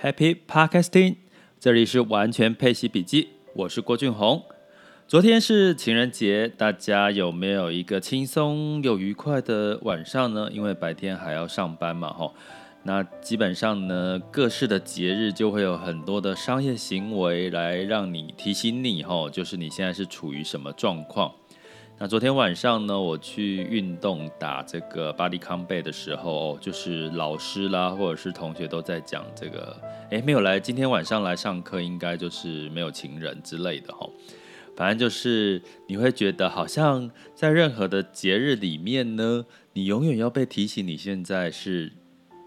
Happy Podcasting，这里是完全配息笔记，我是郭俊宏。昨天是情人节，大家有没有一个轻松又愉快的晚上呢？因为白天还要上班嘛，吼。那基本上呢，各式的节日就会有很多的商业行为来让你提醒你，吼，就是你现在是处于什么状况。那昨天晚上呢，我去运动打这个 Body Combat 的时候，就是老师啦，或者是同学都在讲这个，诶，没有来，今天晚上来上课，应该就是没有情人之类的哈。反正就是你会觉得，好像在任何的节日里面呢，你永远要被提醒你现在是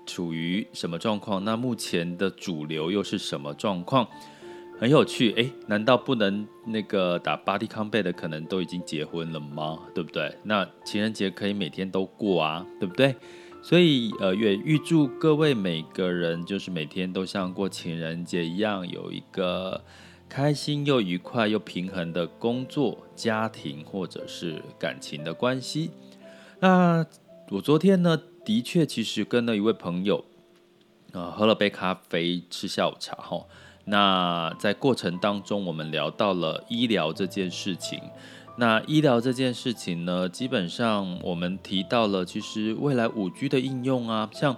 处于什么状况，那目前的主流又是什么状况？很有趣，诶，难道不能那个打 Body Combat 的可能都已经结婚了吗？对不对？那情人节可以每天都过啊，对不对？所以呃，也预祝各位每个人就是每天都像过情人节一样，有一个开心又愉快又平衡的工作、家庭或者是感情的关系。那我昨天呢，的确其实跟了一位朋友、呃，喝了杯咖啡，吃下午茶，哈。那在过程当中，我们聊到了医疗这件事情。那医疗这件事情呢，基本上我们提到了，其实未来五 G 的应用啊，像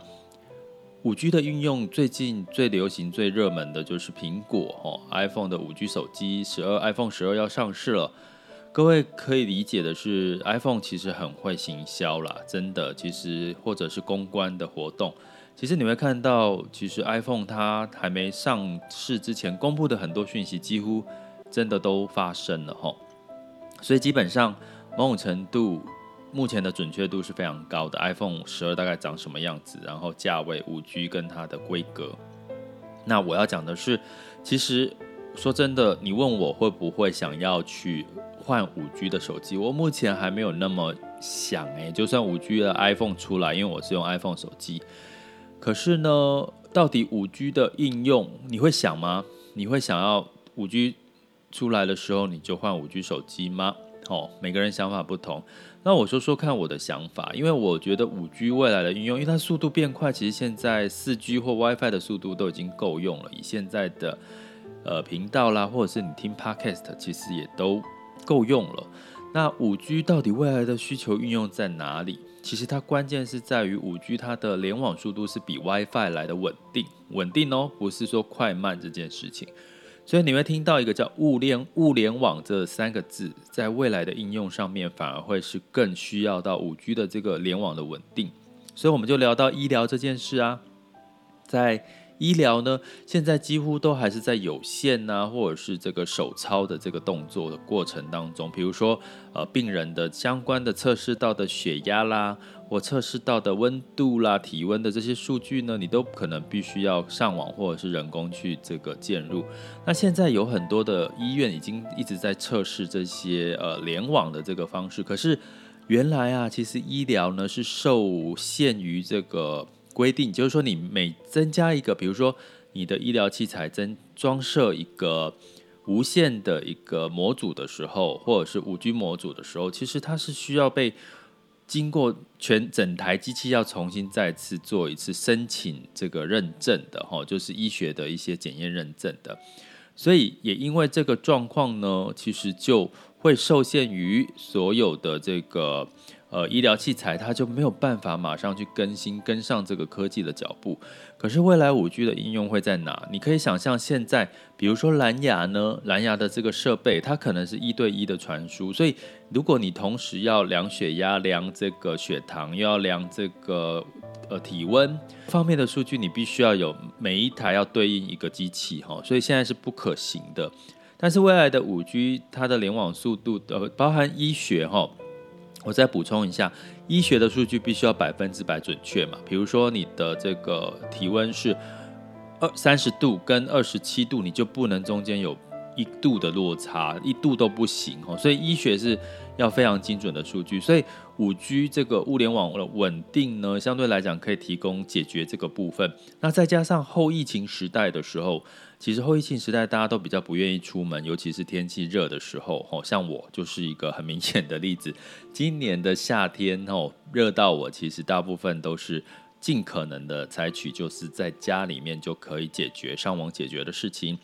五 G 的应用，最近最流行、最热门的就是苹果哦，iPhone 的五 G 手机十二，iPhone 十二要上市了。各位可以理解的是，iPhone 其实很会行销啦，真的，其实或者是公关的活动。其实你会看到，其实 iPhone 它还没上市之前公布的很多讯息，几乎真的都发生了哈。所以基本上某种程度，目前的准确度是非常高的。iPhone 十二大概长什么样子，然后价位、五 G 跟它的规格。那我要讲的是，其实说真的，你问我会不会想要去换五 G 的手机，我目前还没有那么想诶。就算五 G 的 iPhone 出来，因为我是用 iPhone 手机。可是呢，到底五 G 的应用你会想吗？你会想要五 G 出来的时候你就换五 G 手机吗？哦，每个人想法不同。那我说说看我的想法，因为我觉得五 G 未来的应用，因为它速度变快，其实现在四 G 或 WiFi 的速度都已经够用了。以现在的呃频道啦，或者是你听 Podcast，其实也都够用了。那五 G 到底未来的需求运用在哪里？其实它关键是在于五 G 它的联网速度是比 WiFi 来的稳定，稳定哦，不是说快慢这件事情。所以你会听到一个叫物联物联网这三个字，在未来的应用上面反而会是更需要到五 G 的这个联网的稳定。所以我们就聊到医疗这件事啊，在。医疗呢，现在几乎都还是在有线呐，或者是这个手操的这个动作的过程当中。比如说，呃，病人的相关的测试到的血压啦，或测试到的温度啦、体温的这些数据呢，你都可能必须要上网或者是人工去这个介入。那现在有很多的医院已经一直在测试这些呃联网的这个方式。可是原来啊，其实医疗呢是受限于这个。规定就是说，你每增加一个，比如说你的医疗器材增装设一个无线的一个模组的时候，或者是五 G 模组的时候，其实它是需要被经过全整台机器要重新再次做一次申请这个认证的哈，就是医学的一些检验认证的。所以也因为这个状况呢，其实就会受限于所有的这个。呃，医疗器材它就没有办法马上去更新跟上这个科技的脚步。可是未来五 G 的应用会在哪？你可以想象，现在比如说蓝牙呢，蓝牙的这个设备，它可能是一对一的传输。所以如果你同时要量血压、量这个血糖，又要量这个呃体温方面的数据，你必须要有每一台要对应一个机器哈。所以现在是不可行的。但是未来的五 G 它的联网速度，呃，包含医学哈。我再补充一下，医学的数据必须要百分之百准确嘛？比如说你的这个体温是二三十度跟二十七度，你就不能中间有一度的落差，一度都不行哦。所以医学是要非常精准的数据。所以五 G 这个物联网的稳定呢，相对来讲可以提供解决这个部分。那再加上后疫情时代的时候。其实后疫情时代，大家都比较不愿意出门，尤其是天气热的时候。哦，像我就是一个很明显的例子。今年的夏天，哦，热到我其实大部分都是尽可能的采取就是在家里面就可以解决、上网解决的事情。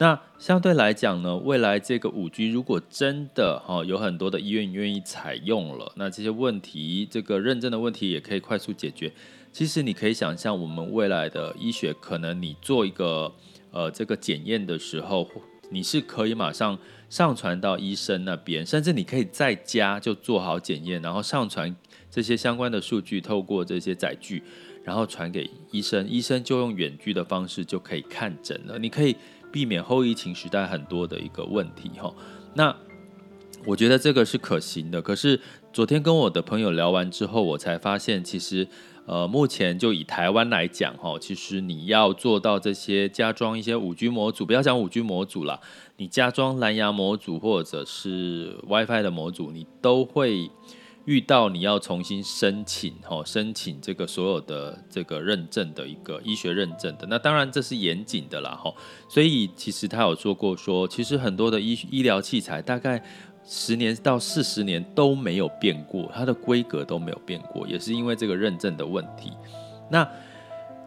那相对来讲呢，未来这个五 G 如果真的哈有很多的医院愿意采用了，那这些问题，这个认证的问题也可以快速解决。其实你可以想象，我们未来的医学可能你做一个呃这个检验的时候，你是可以马上上传到医生那边，甚至你可以在家就做好检验，然后上传这些相关的数据，透过这些载具，然后传给医生，医生就用远距的方式就可以看诊了。你可以。避免后疫情时代很多的一个问题哈，那我觉得这个是可行的。可是昨天跟我的朋友聊完之后，我才发现，其实呃，目前就以台湾来讲哈，其实你要做到这些加装一些五 G 模组，不要讲五 G 模组啦，你加装蓝牙模组或者是 WiFi 的模组，你都会。遇到你要重新申请，哈，申请这个所有的这个认证的一个医学认证的，那当然这是严谨的啦，哈。所以其实他有说过说，其实很多的医医疗器材大概十年到四十年都没有变过，它的规格都没有变过，也是因为这个认证的问题。那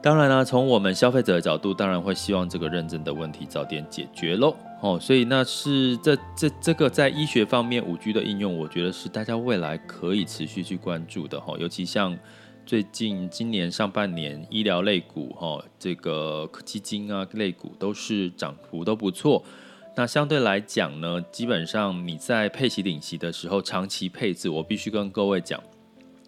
当然了，从我们消费者的角度，当然会希望这个认证的问题早点解决喽。哦，所以那是这这这个在医学方面五 G 的应用，我觉得是大家未来可以持续去关注的哈。尤其像最近今年上半年医疗类股哈，这个基金啊类股都是涨幅都不错。那相对来讲呢，基本上你在配息领息的时候，长期配置，我必须跟各位讲。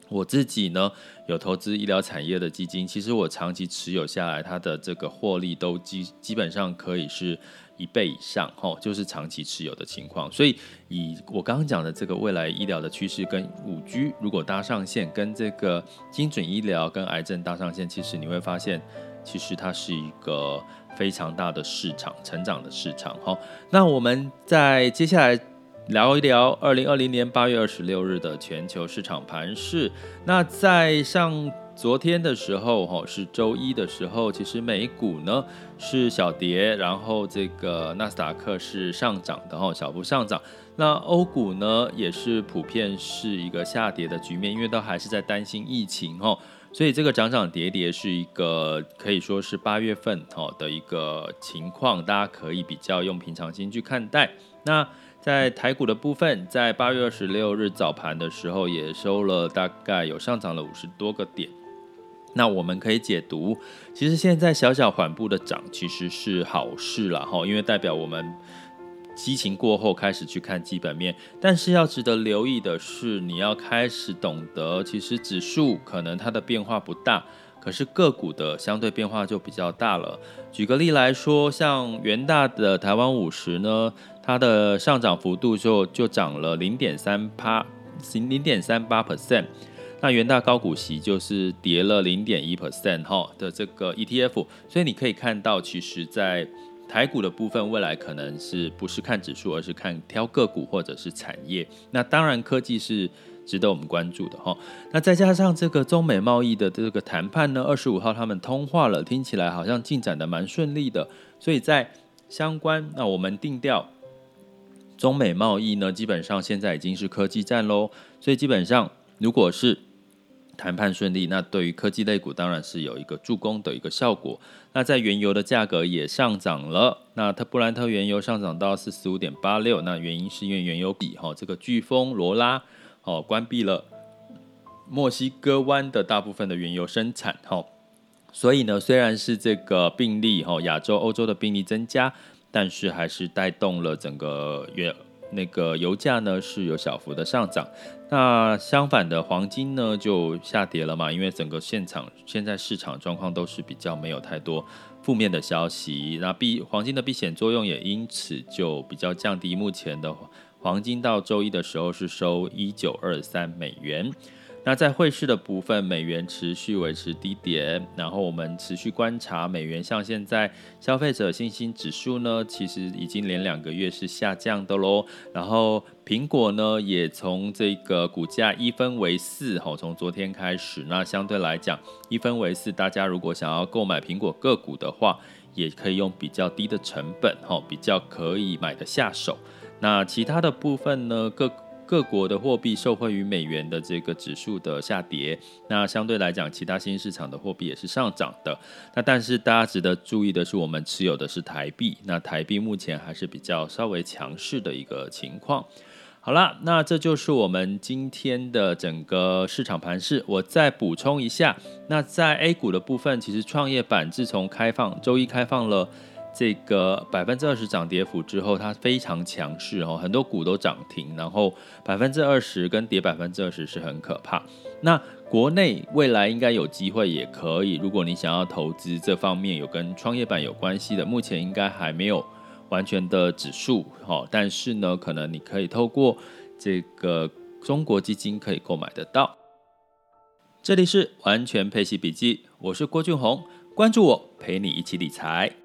我自己呢有投资医疗产业的基金，其实我长期持有下来，它的这个获利都基基本上可以是一倍以上，吼，就是长期持有的情况。所以以我刚刚讲的这个未来医疗的趋势跟五 G 如果搭上线，跟这个精准医疗跟癌症搭上线，其实你会发现，其实它是一个非常大的市场，成长的市场，吼。那我们在接下来。聊一聊二零二零年八月二十六日的全球市场盘势。那在上昨天的时候，哈，是周一的时候，其实美股呢是小跌，然后这个纳斯达克是上涨的，哈，小幅上涨。那欧股呢也是普遍是一个下跌的局面，因为都还是在担心疫情，哈，所以这个涨涨跌跌是一个可以说是八月份哈的一个情况，大家可以比较用平常心去看待。那在台股的部分，在八月二十六日早盘的时候，也收了大概有上涨了五十多个点。那我们可以解读，其实现在小小缓步的涨，其实是好事了哈，因为代表我们激情过后开始去看基本面。但是要值得留意的是，你要开始懂得，其实指数可能它的变化不大，可是个股的相对变化就比较大了。举个例来说，像元大的台湾五十呢。它的上涨幅度就就涨了零点三八，零点三八 percent。那元大高股息就是跌了零点一 percent 哈的这个 ETF。所以你可以看到，其实，在台股的部分，未来可能是不是看指数，而是看挑个股或者是产业。那当然，科技是值得我们关注的哈。那再加上这个中美贸易的这个谈判呢，二十五号他们通话了，听起来好像进展得蛮顺利的。所以在相关，那我们定调。中美贸易呢，基本上现在已经是科技战喽，所以基本上如果是谈判顺利，那对于科技类股当然是有一个助攻的一个效果。那在原油的价格也上涨了，那特布兰特原油上涨到四十五点八六，那原因是因为原油比哈这个飓风罗拉哦关闭了墨西哥湾的大部分的原油生产哈，所以呢虽然是这个病例哈亚洲欧洲的病例增加。但是还是带动了整个原那个油价呢是有小幅的上涨，那相反的黄金呢就下跌了嘛，因为整个现场现在市场状况都是比较没有太多负面的消息，那避黄金的避险作用也因此就比较降低。目前的黄金到周一的时候是收一九二三美元。那在汇市的部分，美元持续维持低点，然后我们持续观察美元。像现在消费者信心指数呢，其实已经连两个月是下降的喽。然后苹果呢，也从这个股价一分为四，哈，从昨天开始，那相对来讲一分为四，大家如果想要购买苹果个股的话，也可以用比较低的成本，哈，比较可以买得下手。那其他的部分呢，各各国的货币受惠于美元的这个指数的下跌，那相对来讲，其他新兴市场的货币也是上涨的。那但是大家值得注意的是，我们持有的是台币，那台币目前还是比较稍微强势的一个情况。好啦，那这就是我们今天的整个市场盘势。我再补充一下，那在 A 股的部分，其实创业板自从开放周一开放了这个百分之二十涨跌幅之后，它非常强势哦，很多股都涨停，然后百分之二十跟跌百分之二十是很可怕。那国内未来应该有机会也可以，如果你想要投资这方面有跟创业板有关系的，目前应该还没有。完全的指数，好，但是呢，可能你可以透过这个中国基金可以购买得到。这里是完全配息笔记，我是郭俊宏，关注我，陪你一起理财。